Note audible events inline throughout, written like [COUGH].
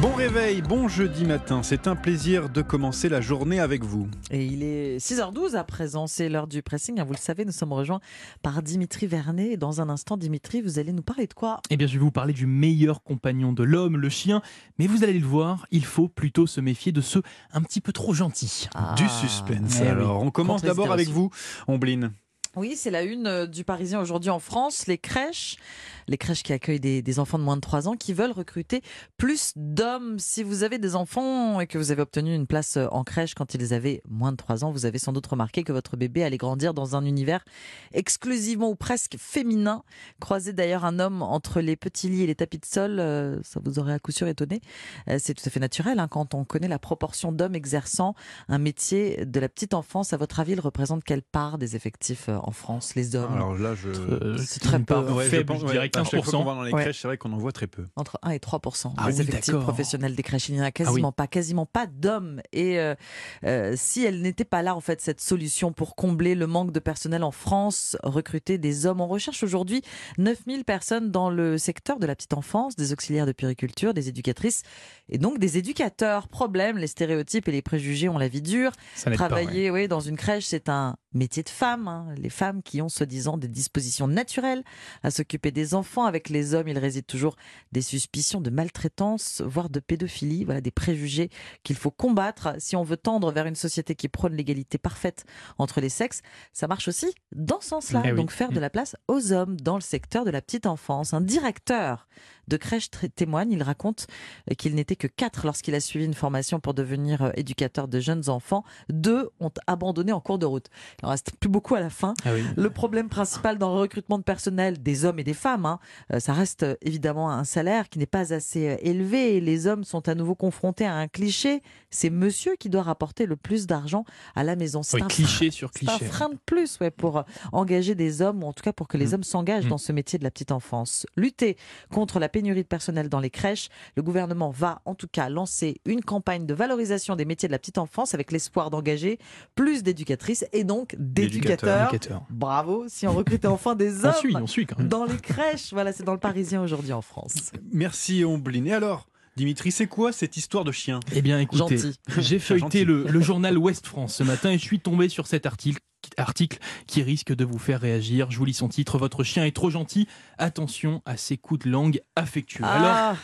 Bon réveil, bon jeudi matin. C'est un plaisir de commencer la journée avec vous. Et il est 6h12 à présent, c'est l'heure du pressing. Vous le savez, nous sommes rejoints par Dimitri Vernet. Et dans un instant, Dimitri, vous allez nous parler de quoi? Eh bien, je vais vous parler du meilleur compagnon de l'homme, le chien. Mais vous allez le voir, il faut plutôt se méfier de ceux un petit peu trop gentils. Ah. Du suspense. Oui. Alors, on commence d'abord avec vous, Ombline. Oui, c'est la une euh, du Parisien aujourd'hui en France. Les crèches, les crèches qui accueillent des, enfants de moins de 3 ans qui veulent recruter plus d'hommes. Si vous avez des enfants et que vous avez obtenu une place euh, en crèche quand ils avaient moins de 3 ans, vous avez sans doute remarqué que votre bébé allait grandir dans un univers exclusivement ou presque féminin. Croiser d'ailleurs un homme entre les petits lits et les tapis de sol, euh, ça vous aurait à coup sûr étonné. C'est tout à fait naturel hein, quand on connaît la proportion d'hommes exerçant un métier de la petite enfance. À votre avis, il représente quelle part des effectifs en France, les hommes Alors là, je. Euh, c'est très peu. Ouais, faible, pense- je dirais à chaque fois qu'on 15%. va dans les Ouais. crèches, c'est vrai qu'on en voit très peu. Entre 1 et 3 Ah des oui, effectifs professionnels des crèches. Il n'y en a quasiment Ah oui. pas, quasiment pas d'hommes. Et euh, euh, si elle n'était pas là, en fait, cette solution pour combler le manque de personnel en France, recruter des hommes. On recherche aujourd'hui 9000 personnes dans le secteur de la petite enfance, des auxiliaires de puriculture, des éducatrices et donc des éducateurs. Problème, les stéréotypes et les préjugés ont la vie dure. Ça n'aide pas, ouais. Travailler oui, dans une crèche, c'est un métier de femme. hein. Les femmes qui ont, soi-disant, des dispositions naturelles à s'occuper des enfants. Avec les hommes, il réside toujours des suspicions de maltraitance, voire de pédophilie. Voilà des préjugés qu'il faut combattre si on veut tendre vers une société qui prône l'égalité parfaite entre les sexes. Ça marche aussi dans ce sens-là. Eh oui. Donc faire de la place aux hommes dans le secteur de la petite enfance. Un directeur de crèche témoigne. Il raconte euh, qu'il n'était que quatre lorsqu'il a suivi une formation pour devenir euh, éducateur de jeunes enfants. Deux ont abandonné en cours de route. Il en reste plus beaucoup à la fin. Ah oui. Le problème principal dans le recrutement de personnel des hommes et des femmes, hein, euh, ça reste évidemment un salaire qui n'est pas assez élevé. Et les hommes sont à nouveau confrontés à un cliché. C'est monsieur qui doit rapporter le plus d'argent à la maison. C'est Oui, un cliché sur c'est un cliché. frein de plus ouais, pour engager des hommes, ou en tout cas pour que les Mm. hommes s'engagent Mm. dans ce métier de la petite enfance. Lutter contre la pénurie de personnel dans les crèches, le gouvernement va en tout cas lancer une campagne de valorisation des métiers de la petite enfance avec l'espoir d'engager plus d'éducatrices et donc d'éducateurs. Éducateur. Bravo, si on recrutait enfin des [LAUGHS] On hommes suit, on suit quand même. dans les crèches. Voilà, c'est dans le Parisien aujourd'hui en France. Merci, Ombline. Et alors, Dimitri, c'est quoi cette histoire de chien? Eh bien, écoutez, j'ai [LAUGHS] feuilleté le, le journal Ouest France ce matin et je suis tombé sur cet article article qui risque de vous faire réagir. Je vous lis son titre. Votre chien est trop gentil. Attention à ses coups de langue affectueux. Alors, Ah,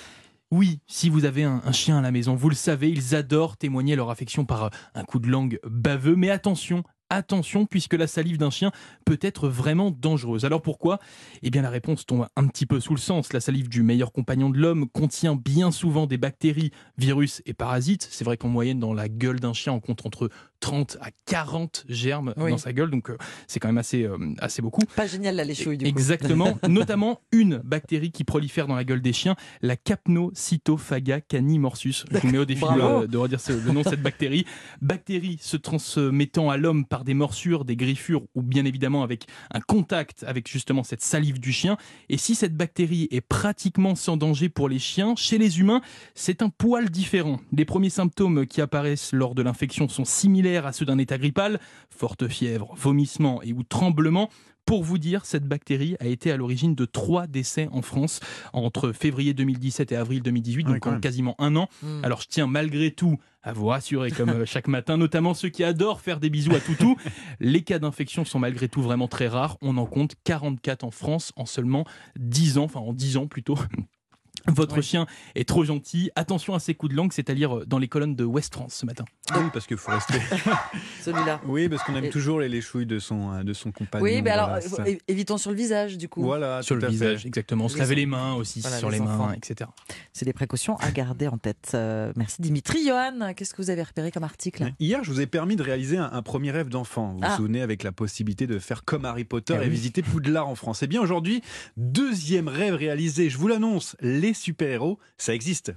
oui, si vous avez un, un chien à la maison, vous le savez, ils adorent témoigner leur affection par euh, un coup de langue baveux. Mais attention, attention, puisque la salive d'un chien peut être vraiment dangereuse. Alors pourquoi? Eh bien la réponse tombe un petit peu sous le sens. La salive du meilleur compagnon de l'homme contient bien souvent des bactéries, virus et parasites. C'est vrai qu'en moyenne, dans la gueule d'un chien, on compte entre 30 à 40 germes Oui. dans sa gueule. Donc euh, c'est quand même assez, euh, assez beaucoup. pas génial la léchouille du coup. Exactement, [LAUGHS] notamment une bactérie qui prolifère dans la gueule des chiens, la Capnocytophaga canimorsus. Je vous mets au défi de, de redire le nom de cette bactérie. Bactérie se transmettant à l'homme par des morsures, des griffures ou bien évidemment avec un contact avec justement cette salive du chien. Et si cette bactérie est pratiquement sans danger pour les chiens, chez les humains, c'est un poil différent. Les premiers symptômes qui apparaissent lors de l'infection sont similaires à ceux d'un état grippal, forte fièvre, vomissement et ou tremblement. Pour vous dire, cette bactérie a été à l'origine de trois décès en France entre février 2017 et avril 2018, Ah donc en quasiment un an. Mm. Alors je tiens malgré tout à vous rassurer comme euh, chaque matin, notamment ceux qui adorent faire des bisous à toutou. [LAUGHS] Les cas d'infection sont malgré tout vraiment très rares. On en compte 44 en France en seulement 10 ans, enfin en 10 ans plutôt. Votre Oui. chien est trop gentil. Attention à ses coups de langue, c'est à lire dans les colonnes de West France ce matin. Oui, parce qu'il faut rester. [LAUGHS] Celui-là. Oui, parce qu'on aime Et- toujours les léchouilles de son, euh, de son compagnon. Oui, mais alors, voilà, euh, évitons sur le visage du coup. Voilà, sur le fait. visage, exactement. Se Les laver les mains aussi Voilà, sur les les, mains, enfants. etc. C'est des précautions à garder en tête. Euh, merci Dimitri. Johan, qu'est-ce que vous avez repéré comme article? Hier, je vous ai permis de réaliser un, un premier rêve d'enfant. Vous vous Ah. souvenez avec la possibilité de faire comme Harry Potter Ah et oui. visiter Poudlard en France. Eh bien, aujourd'hui, deuxième rêve réalisé. Je vous l'annonce, les super-héros, ça existe.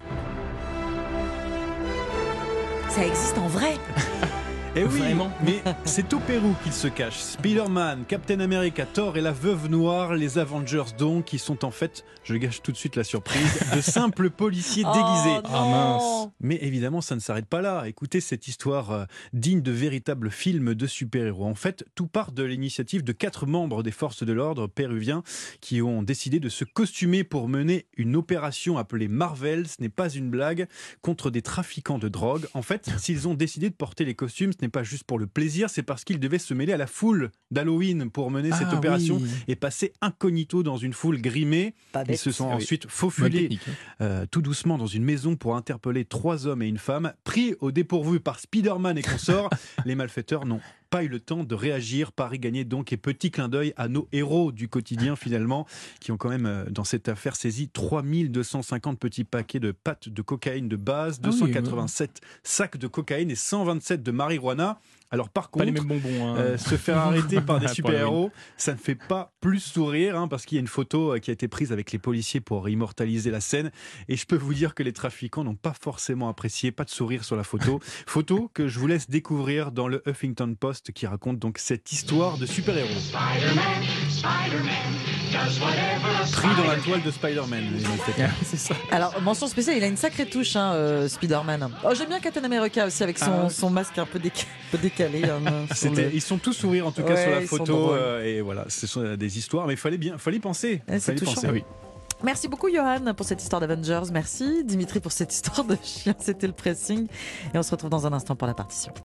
Ça existe en vrai [LAUGHS] Eh oui, Vraiment mais c'est au Pérou qu'ils se cachent. Spider-Man, Captain America, Thor et la Veuve Noire, les Avengers donc, qui sont en fait, je gâche tout de suite la surprise, de [LAUGHS] simples policiers déguisés. Oh, Ah, non. Mais évidemment, ça ne s'arrête pas là. Écoutez cette histoire euh, digne de véritable film de super-héros. En fait, tout part de l'initiative de quatre membres des forces de l'ordre péruviens qui ont décidé de se costumer pour mener une opération appelée Marvel. Ce n'est pas une blague contre des trafiquants de drogue. En fait, s'ils ont décidé de porter les costumes, n'est pas juste pour le plaisir, c'est parce qu'ils devaient se mêler à la foule d'Halloween pour mener cette Ah, opération oui. et passer incognito dans une foule grimée. Ils se sont Ah oui. ensuite faufulés technique, hein. euh, tout doucement dans une maison pour interpeller trois hommes et une femme. Pris au dépourvu par Spider-Man et consorts, [LAUGHS] les malfaiteurs n'ont pas eu le temps de réagir. Paris gagné donc et petit clin d'œil à nos héros du quotidien finalement, qui ont quand même euh, dans cette affaire saisi 3250 petits paquets de pâtes de cocaïne de base, Ah oui, 287 sacs de cocaïne et 127 de marijuana. Alors par Pas les contre, mêmes bonbons. hein. euh, se faire arrêter par [LAUGHS] des super-héros, ça ne fait pas plus sourire, hein, parce qu'il y a une photo euh, qui a été prise avec les policiers pour immortaliser la scène. Et je peux vous dire que les trafiquants n'ont pas forcément apprécié, pas de sourire sur la photo. [LAUGHS] photo que je vous laisse découvrir dans le Huffington Post qui raconte donc cette histoire de super-héros. Pris dans la toile de Spider-Man. [LAUGHS] c'est ça. Alors, mention spéciale, il a une sacrée touche, hein, euh, Spider-Man. Oh, J'aime bien Captain America aussi avec son, Ah. son masque un peu, déca- un peu décalé. hein, [LAUGHS] le- Ils sont tous sourires en tout cas Ouais, sur la photo euh, et voilà, ce sont euh, des histoires, mais il fallait bien, fallait y penser. Ouais, c'est touchant. penser. Ah oui. Merci beaucoup, Johan, pour cette histoire d'Avengers. Merci, Dimitri, pour cette histoire de chien. C'était le pressing. Et on se retrouve dans un instant pour la partition.